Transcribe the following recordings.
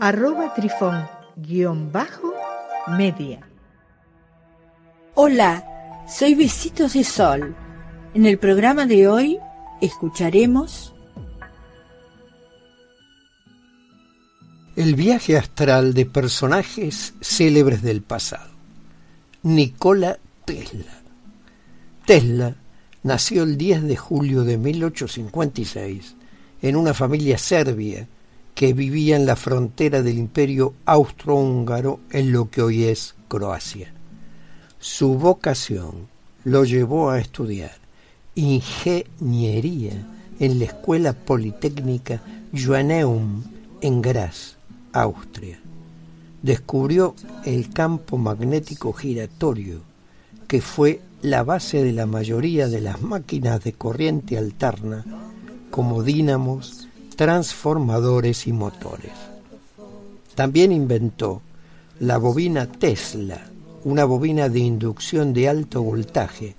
arroba trifón guion bajo media. Hola, soy Besitos de Sol. En el programa de hoy escucharemos El viaje astral de personajes célebres del pasado. Nikola Tesla. Tesla nació el 10 de julio de 1856 en una familia serbia que vivía en la frontera del imperio austrohúngaro en lo que hoy es Croacia. Su vocación lo llevó a estudiar ingeniería en la Escuela Politécnica Joanneum en Graz, Austria. Descubrió el campo magnético giratorio, que fue la base de la mayoría de las máquinas de corriente alterna, como dínamos, transformadores y motores. También inventó la bobina Tesla, una bobina de inducción de alto voltaje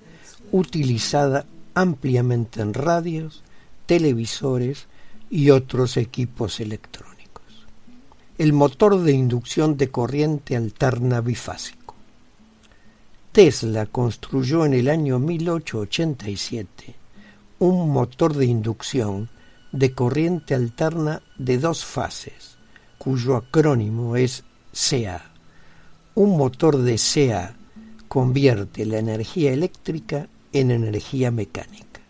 utilizada ampliamente en radios, televisores y otros equipos electrónicos. El motor de inducción de corriente alterna bifásico. Tesla construyó en el año 1887 un motor de inducción de corriente alterna de dos fases, cuyo acrónimo es CA. Un motor de CA convierte la energía eléctrica en energía mecánica.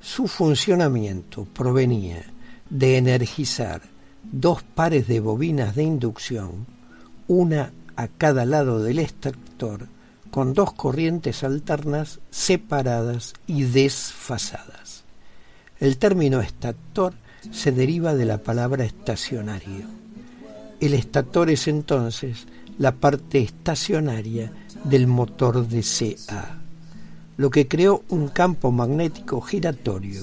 Su funcionamiento provenía de energizar dos pares de bobinas de inducción, una a cada lado del extractor, con dos corrientes alternas separadas y desfasadas. El término estator se deriva de la palabra estacionario. El estator es entonces la parte estacionaria del motor de CA, lo que creó un campo magnético giratorio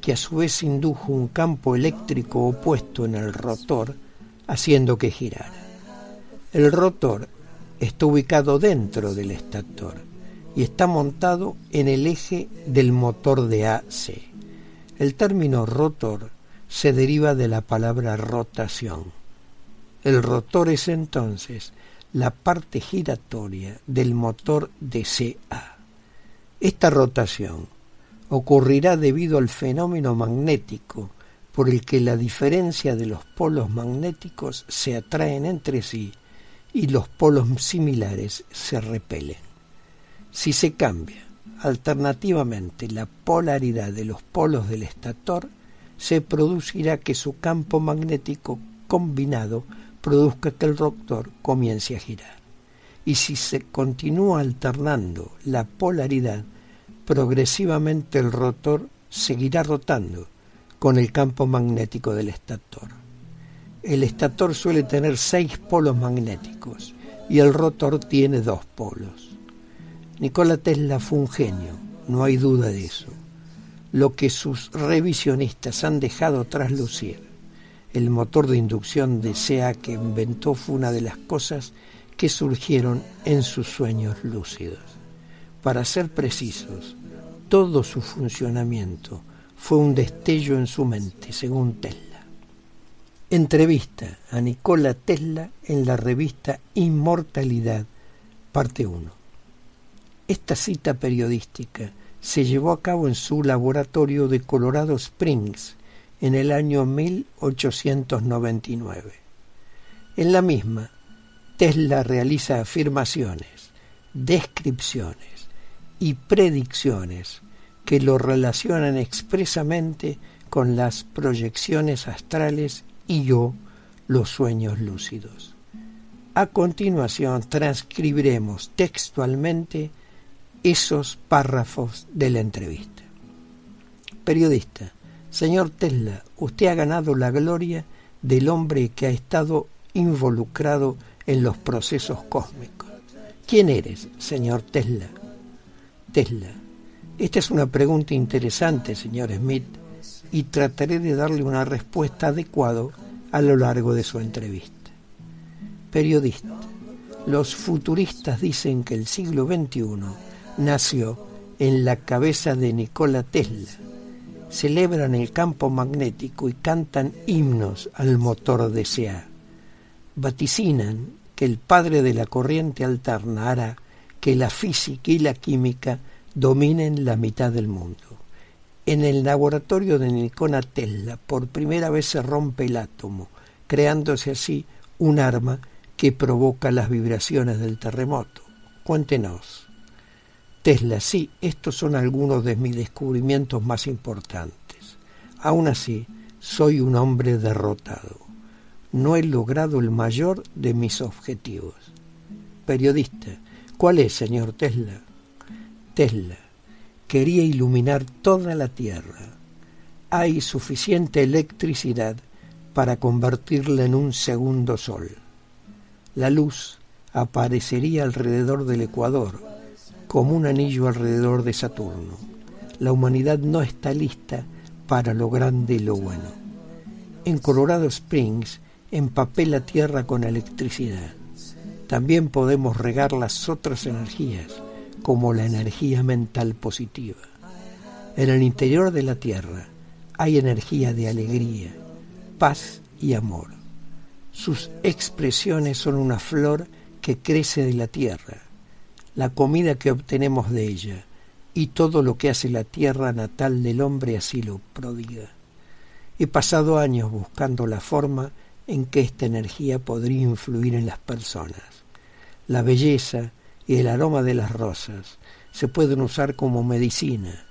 que a su vez indujo un campo eléctrico opuesto en el rotor, haciendo que girara. El rotor está ubicado dentro del estator y está montado en el eje del motor de AC. El término rotor se deriva de la palabra rotación. El rotor es entonces la parte giratoria del motor de CA. Esta rotación ocurrirá debido al fenómeno magnético por el que la diferencia de los polos magnéticos se atraen entre sí y los polos similares se repelen. Si se cambia Alternativamente, la polaridad de los polos del estator se producirá que su campo magnético combinado produzca que el rotor comience a girar. Y si se continúa alternando la polaridad, progresivamente el rotor seguirá rotando con el campo magnético del estator. El estator suele tener seis polos magnéticos y el rotor tiene dos polos. Nikola Tesla fue un genio, no hay duda de eso. Lo que sus revisionistas han dejado traslucir, el motor de inducción de SEA que inventó fue una de las cosas que surgieron en sus sueños lúcidos. Para ser precisos, todo su funcionamiento fue un destello en su mente, según Tesla. Entrevista a Nikola Tesla en la revista Inmortalidad, parte 1. Esta cita periodística se llevó a cabo en su laboratorio de Colorado Springs en el año 1899. En la misma, Tesla realiza afirmaciones, descripciones y predicciones que lo relacionan expresamente con las proyecciones astrales y yo los sueños lúcidos. A continuación transcribiremos textualmente esos párrafos de la entrevista. Periodista, señor Tesla, usted ha ganado la gloria del hombre que ha estado involucrado en los procesos cósmicos. ¿Quién eres, señor Tesla? Tesla. Esta es una pregunta interesante, señor Smith, y trataré de darle una respuesta adecuada a lo largo de su entrevista. Periodista. Los futuristas dicen que el siglo XXI nació en la cabeza de Nikola Tesla. Celebran el campo magnético y cantan himnos al motor de SA. Vaticinan que el padre de la corriente alterna hará que la física y la química dominen la mitad del mundo. En el laboratorio de Nikola Tesla por primera vez se rompe el átomo, creándose así un arma que provoca las vibraciones del terremoto. Cuéntenos. Tesla, sí, estos son algunos de mis descubrimientos más importantes. Aún así, soy un hombre derrotado. No he logrado el mayor de mis objetivos. Periodista, ¿cuál es, señor Tesla? Tesla, quería iluminar toda la Tierra. Hay suficiente electricidad para convertirla en un segundo sol. La luz aparecería alrededor del Ecuador como un anillo alrededor de Saturno. La humanidad no está lista para lo grande y lo bueno. En Colorado Springs empapé la tierra con electricidad. También podemos regar las otras energías, como la energía mental positiva. En el interior de la tierra hay energía de alegría, paz y amor. Sus expresiones son una flor que crece de la tierra la comida que obtenemos de ella y todo lo que hace la tierra natal del hombre así lo prodiga. He pasado años buscando la forma en que esta energía podría influir en las personas. La belleza y el aroma de las rosas se pueden usar como medicina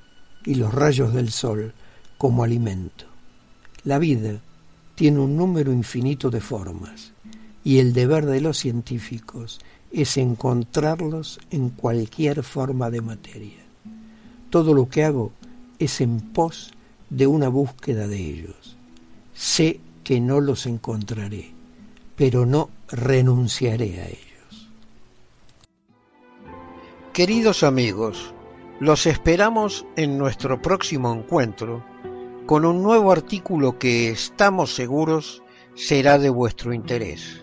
y los rayos del sol como alimento. La vida tiene un número infinito de formas y el deber de los científicos es encontrarlos en cualquier forma de materia. Todo lo que hago es en pos de una búsqueda de ellos. Sé que no los encontraré, pero no renunciaré a ellos. Queridos amigos, los esperamos en nuestro próximo encuentro con un nuevo artículo que estamos seguros será de vuestro interés.